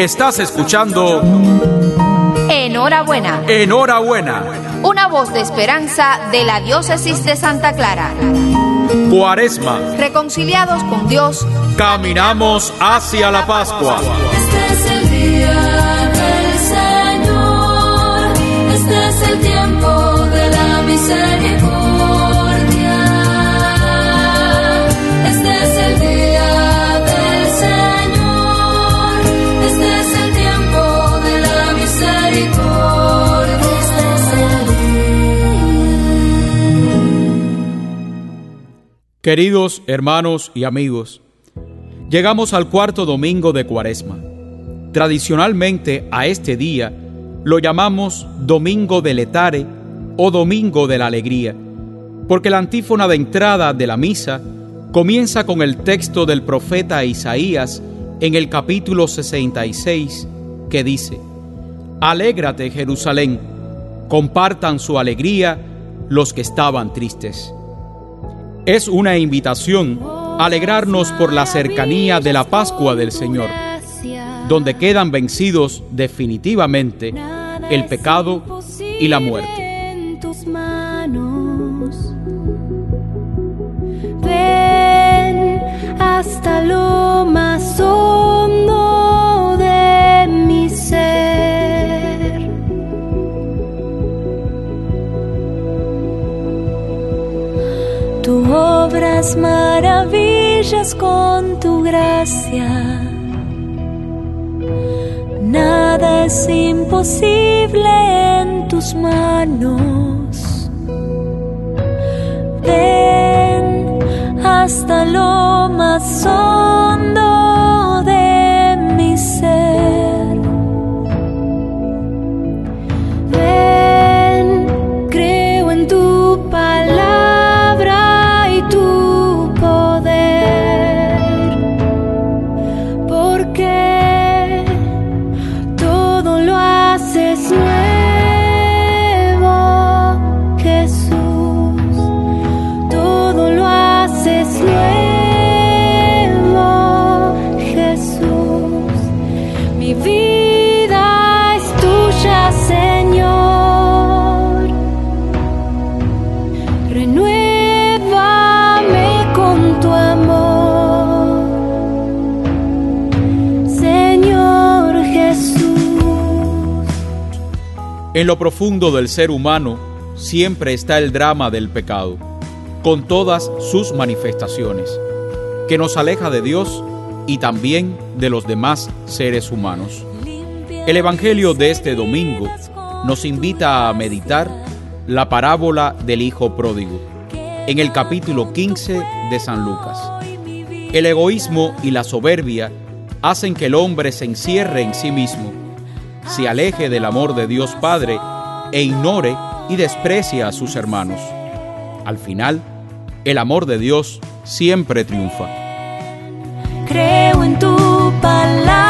Estás escuchando Enhorabuena. Enhorabuena. Una voz de esperanza de la diócesis de Santa Clara. Cuaresma. Reconciliados con Dios. Caminamos hacia la Pascua. Este es el día del Señor, este es el tiempo de la misericordia. Queridos hermanos y amigos, llegamos al cuarto domingo de Cuaresma. Tradicionalmente a este día lo llamamos Domingo de Letare o Domingo de la Alegría, porque la antífona de entrada de la misa comienza con el texto del profeta Isaías en el capítulo 66, que dice, Alégrate Jerusalén, compartan su alegría los que estaban tristes. Es una invitación a alegrarnos por la cercanía de la Pascua del Señor, donde quedan vencidos definitivamente el pecado y la muerte. Ven hasta lo más maravillas con tu gracia. Nada es imposible en tus manos. Ven hasta lo más En lo profundo del ser humano siempre está el drama del pecado, con todas sus manifestaciones, que nos aleja de Dios y también de los demás seres humanos. El Evangelio de este domingo nos invita a meditar la parábola del Hijo Pródigo, en el capítulo 15 de San Lucas. El egoísmo y la soberbia hacen que el hombre se encierre en sí mismo, se aleje del amor de Dios Padre e ignore y desprecie a sus hermanos. Al final, el amor de Dios siempre triunfa. Creo en tu palabra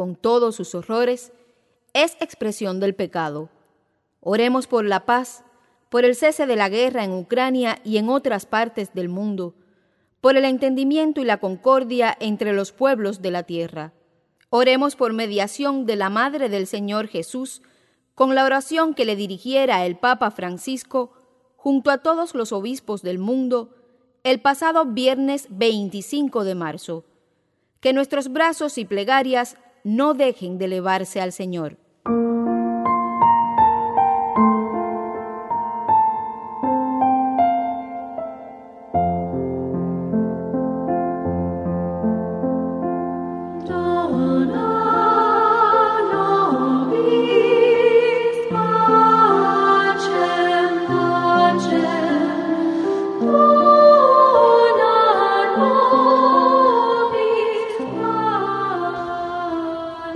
con todos sus horrores, es expresión del pecado, Oremos por la paz, por el cese de la guerra en Ucrania y en otras partes del mundo, por el entendimiento y la concordia entre los pueblos de la tierra. Oremos por mediación de la Madre del Señor Jesús, con la oración que le dirigiera el Papa Francisco junto a todos los obispos del mundo el pasado viernes 25 de marzo. Que nuestros brazos y plegarias no dejen de elevarse al Señor.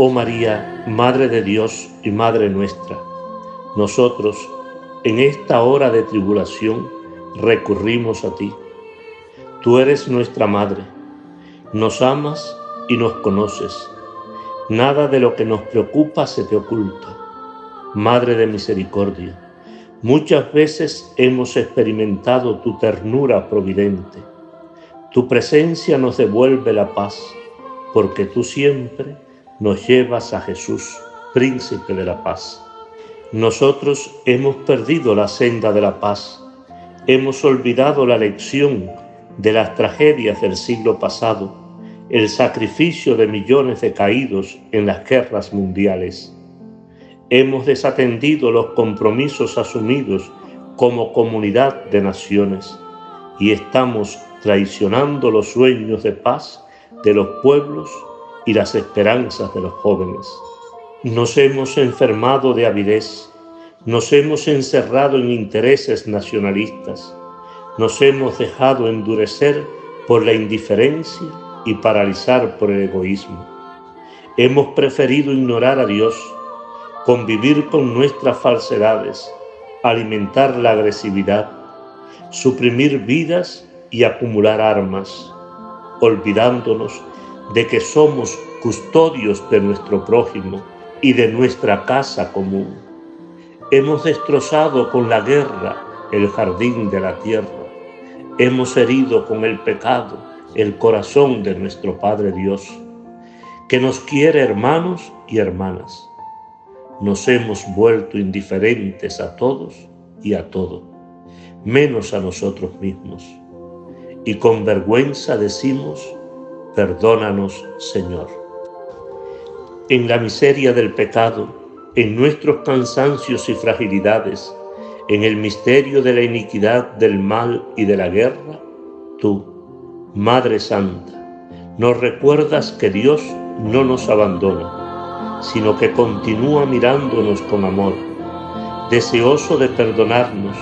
Oh María, Madre de Dios y Madre nuestra, nosotros en esta hora de tribulación recurrimos a ti. Tú eres nuestra Madre, nos amas y nos conoces. Nada de lo que nos preocupa se te oculta. Madre de misericordia, muchas veces hemos experimentado tu ternura providente. Tu presencia nos devuelve la paz, porque tú siempre nos llevas a Jesús, príncipe de la paz. Nosotros hemos perdido la senda de la paz, hemos olvidado la lección de las tragedias del siglo pasado, el sacrificio de millones de caídos en las guerras mundiales. Hemos desatendido los compromisos asumidos como comunidad de naciones y estamos traicionando los sueños de paz de los pueblos y las esperanzas de los jóvenes. Nos hemos enfermado de avidez, nos hemos encerrado en intereses nacionalistas, nos hemos dejado endurecer por la indiferencia y paralizar por el egoísmo. Hemos preferido ignorar a Dios, convivir con nuestras falsedades, alimentar la agresividad, suprimir vidas y acumular armas, olvidándonos de que somos custodios de nuestro prójimo y de nuestra casa común. Hemos destrozado con la guerra el jardín de la tierra. Hemos herido con el pecado el corazón de nuestro Padre Dios, que nos quiere hermanos y hermanas. Nos hemos vuelto indiferentes a todos y a todo, menos a nosotros mismos. Y con vergüenza decimos, Perdónanos, Señor. En la miseria del pecado, en nuestros cansancios y fragilidades, en el misterio de la iniquidad, del mal y de la guerra, tú, Madre Santa, nos recuerdas que Dios no nos abandona, sino que continúa mirándonos con amor, deseoso de perdonarnos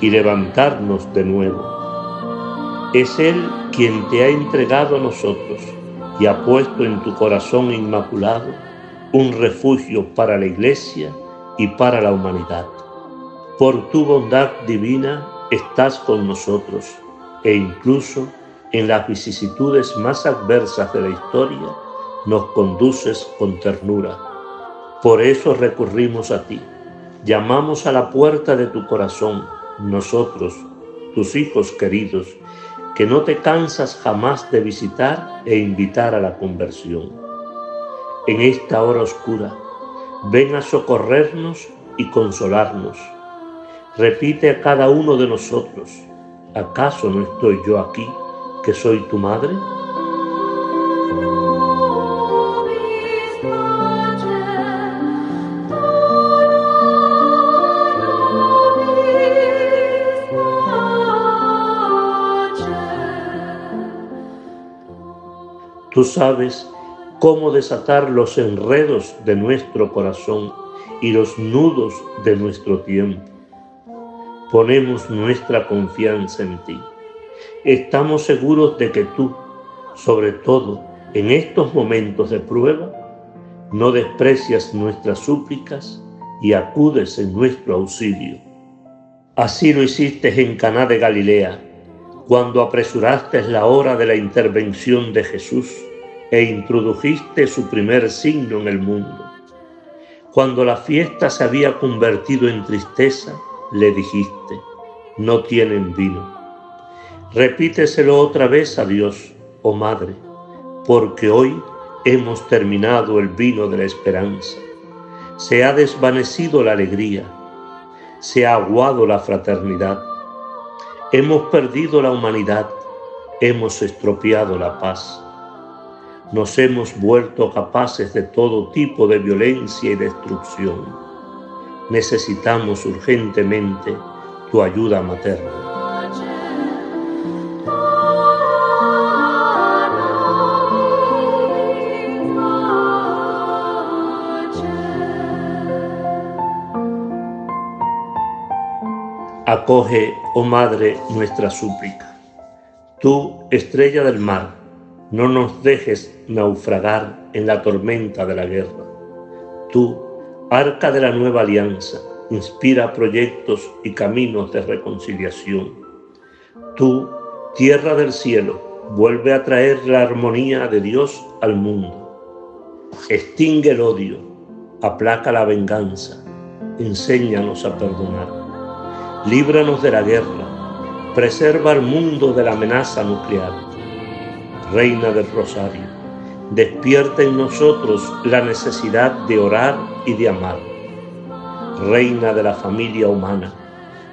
y levantarnos de nuevo es Él quien te ha entregado a nosotros y ha puesto en tu corazón inmaculado un refugio para la Iglesia y para la humanidad. Por tu bondad divina estás con nosotros e incluso en las vicisitudes más adversas de la historia nos conduces con ternura. Por eso recurrimos a ti, llamamos a la puerta de tu corazón, nosotros, tus hijos queridos, que no te cansas jamás de visitar e invitar a la conversión. En esta hora oscura, ven a socorrernos y consolarnos. Repite a cada uno de nosotros, ¿acaso no estoy yo aquí, que soy tu madre? Tú sabes cómo desatar los enredos de nuestro corazón y los nudos de nuestro tiempo. Ponemos nuestra confianza en ti. Estamos seguros de que tú, sobre todo en estos momentos de prueba, no desprecias nuestras súplicas y acudes en nuestro auxilio. Así lo hiciste en Caná de Galilea cuando apresuraste la hora de la intervención de Jesús e introdujiste su primer signo en el mundo. Cuando la fiesta se había convertido en tristeza, le dijiste, no tienen vino. Repíteselo otra vez a Dios, oh Madre, porque hoy hemos terminado el vino de la esperanza. Se ha desvanecido la alegría, se ha aguado la fraternidad. Hemos perdido la humanidad, hemos estropeado la paz nos hemos vuelto capaces de todo tipo de violencia y destrucción. Necesitamos urgentemente tu ayuda materna. Acoge, oh Madre, nuestra súplica. Tú, estrella del mar, no nos dejes naufragar en la tormenta de la guerra. Tú, arca de la nueva alianza, inspira proyectos y caminos de reconciliación. Tú, tierra del cielo, vuelve a traer la armonía de Dios al mundo. Extingue el odio, aplaca la venganza, enséñanos a perdonar. Líbranos de la guerra, preserva al mundo de la amenaza nuclear Reina del Rosario, despierta en nosotros la necesidad de orar y de amar. Reina de la familia humana,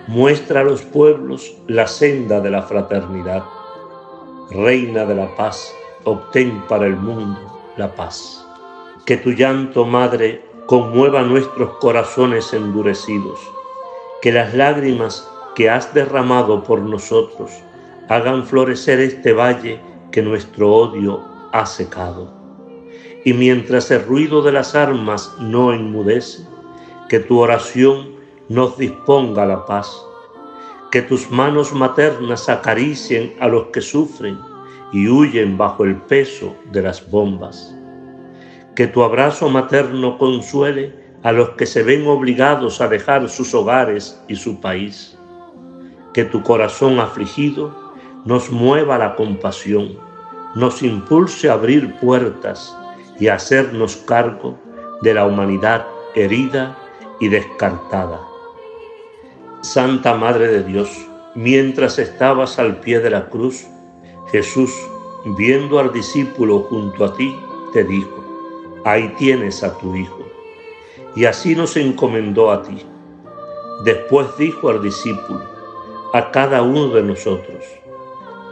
muestra a los pueblos la senda de la fraternidad. Reina de la paz, obtén para el mundo la paz. Que tu llanto, Madre, conmueva nuestros corazones endurecidos. Que las lágrimas que has derramado por nosotros hagan florecer este valle que nuestro odio ha secado. Y mientras el ruido de las armas no enmudece, que tu oración nos disponga la paz, que tus manos maternas acaricien a los que sufren y huyen bajo el peso de las bombas, que tu abrazo materno consuele a los que se ven obligados a dejar sus hogares y su país, que tu corazón afligido nos mueva la compasión, nos impulse a abrir puertas y a hacernos cargo de la humanidad herida y descartada. Santa Madre de Dios, mientras estabas al pie de la cruz, Jesús, viendo al discípulo junto a ti, te dijo, ahí tienes a tu Hijo. Y así nos encomendó a ti. Después dijo al discípulo, a cada uno de nosotros,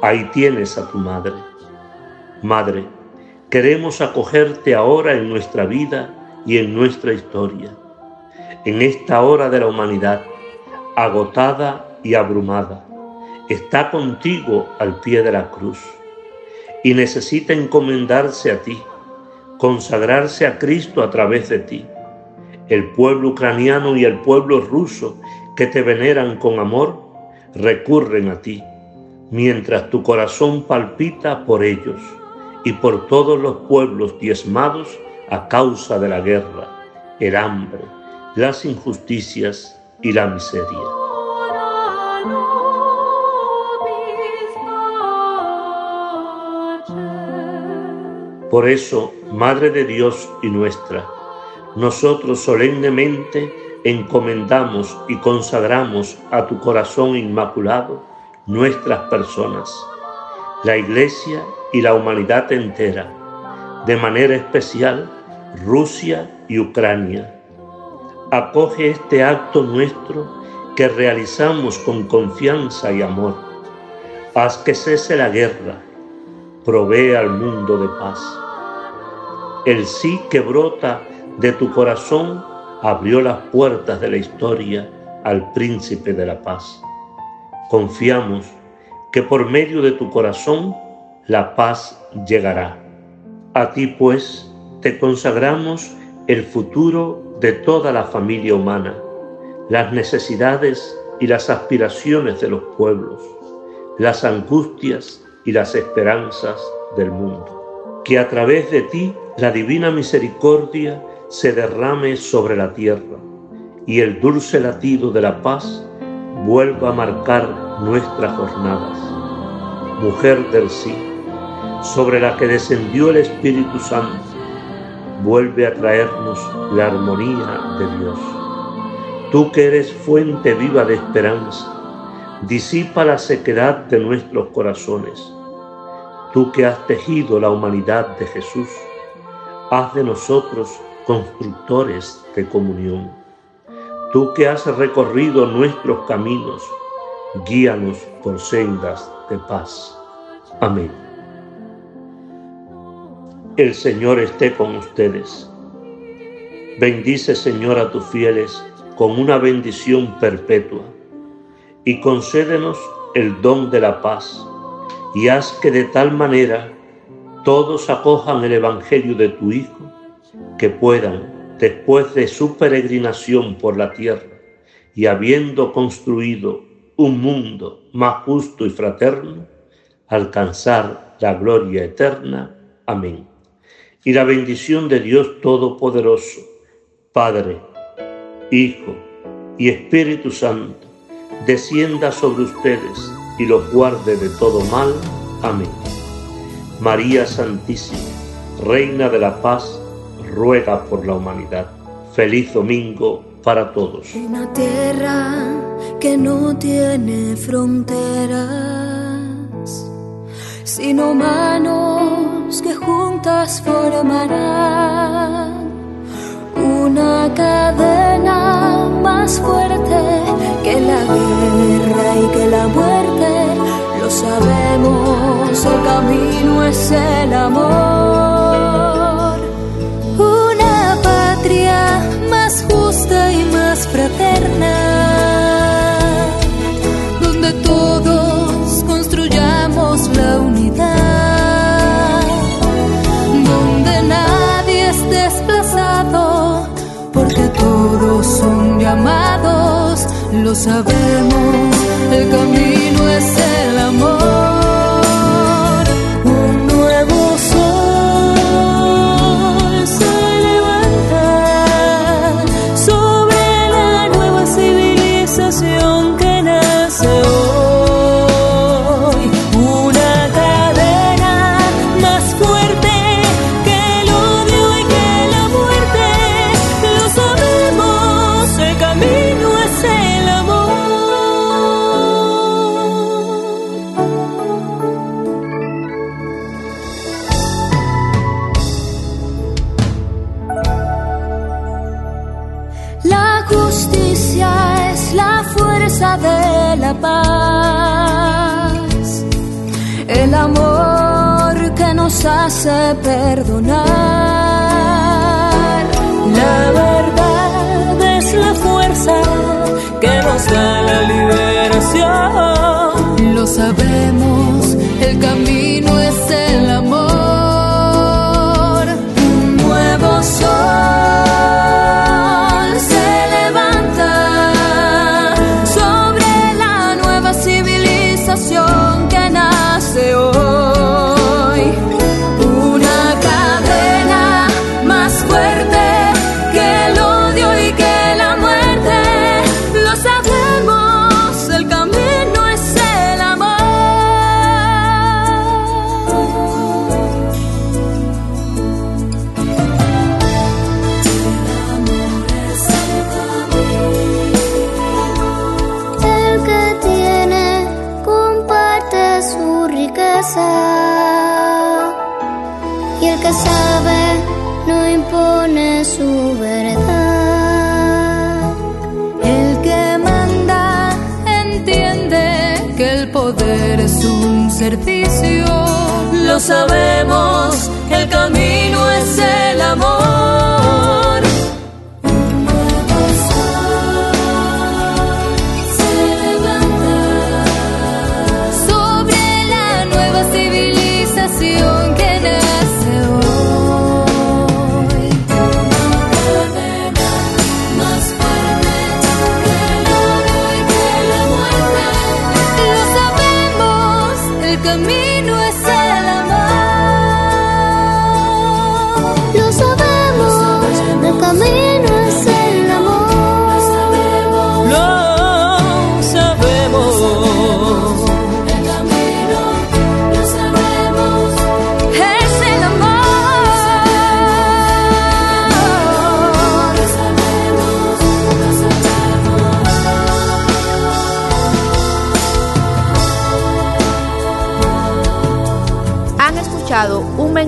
Ahí tienes a tu madre. Madre, queremos acogerte ahora en nuestra vida y en nuestra historia. En esta hora de la humanidad, agotada y abrumada, está contigo al pie de la cruz y necesita encomendarse a ti, consagrarse a Cristo a través de ti. El pueblo ucraniano y el pueblo ruso que te veneran con amor recurren a ti mientras tu corazón palpita por ellos y por todos los pueblos diezmados a causa de la guerra, el hambre, las injusticias y la miseria. Por eso, Madre de Dios y nuestra, nosotros solemnemente encomendamos y consagramos a tu corazón inmaculado nuestras personas, la Iglesia y la humanidad entera, de manera especial Rusia y Ucrania. Acoge este acto nuestro que realizamos con confianza y amor. Haz que cese la guerra, provee al mundo de paz. El sí que brota de tu corazón abrió las puertas de la historia al príncipe de la paz. Confiamos que por medio de tu corazón la paz llegará. A ti pues te consagramos el futuro de toda la familia humana, las necesidades y las aspiraciones de los pueblos, las angustias y las esperanzas del mundo. Que a través de ti la divina misericordia se derrame sobre la tierra y el dulce latido de la paz vuelva a marcar nuestras jornadas. Mujer del sí, sobre la que descendió el Espíritu Santo, vuelve a traernos la armonía de Dios. Tú que eres fuente viva de esperanza, disipa la sequedad de nuestros corazones. Tú que has tejido la humanidad de Jesús, haz de nosotros constructores de comunión. Tú que has recorrido nuestros caminos, guíanos por sendas de paz. Amén. El Señor esté con ustedes. Bendice, Señor, a tus fieles con una bendición perpetua y concédenos el don de la paz y haz que de tal manera todos acojan el Evangelio de tu Hijo, que puedan, después de su peregrinación por la tierra y habiendo construido un mundo más justo y fraterno, alcanzar la gloria eterna. Amén. Y la bendición de Dios Todopoderoso, Padre, Hijo y Espíritu Santo, descienda sobre ustedes y los guarde de todo mal. Amén. María Santísima, Reina de la Paz, ruega por la humanidad. Feliz domingo para todos. Una tierra que no tiene fronteras, sino manos que juntas formarán una cadena más fuerte que la guerra y que la muerte. Lo sabemos, el camino es el amor. Sabemos, sabemos, el camino es el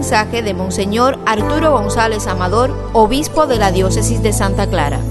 mensaje de Monseñor Arturo González Amador, obispo de la diócesis de Santa Clara.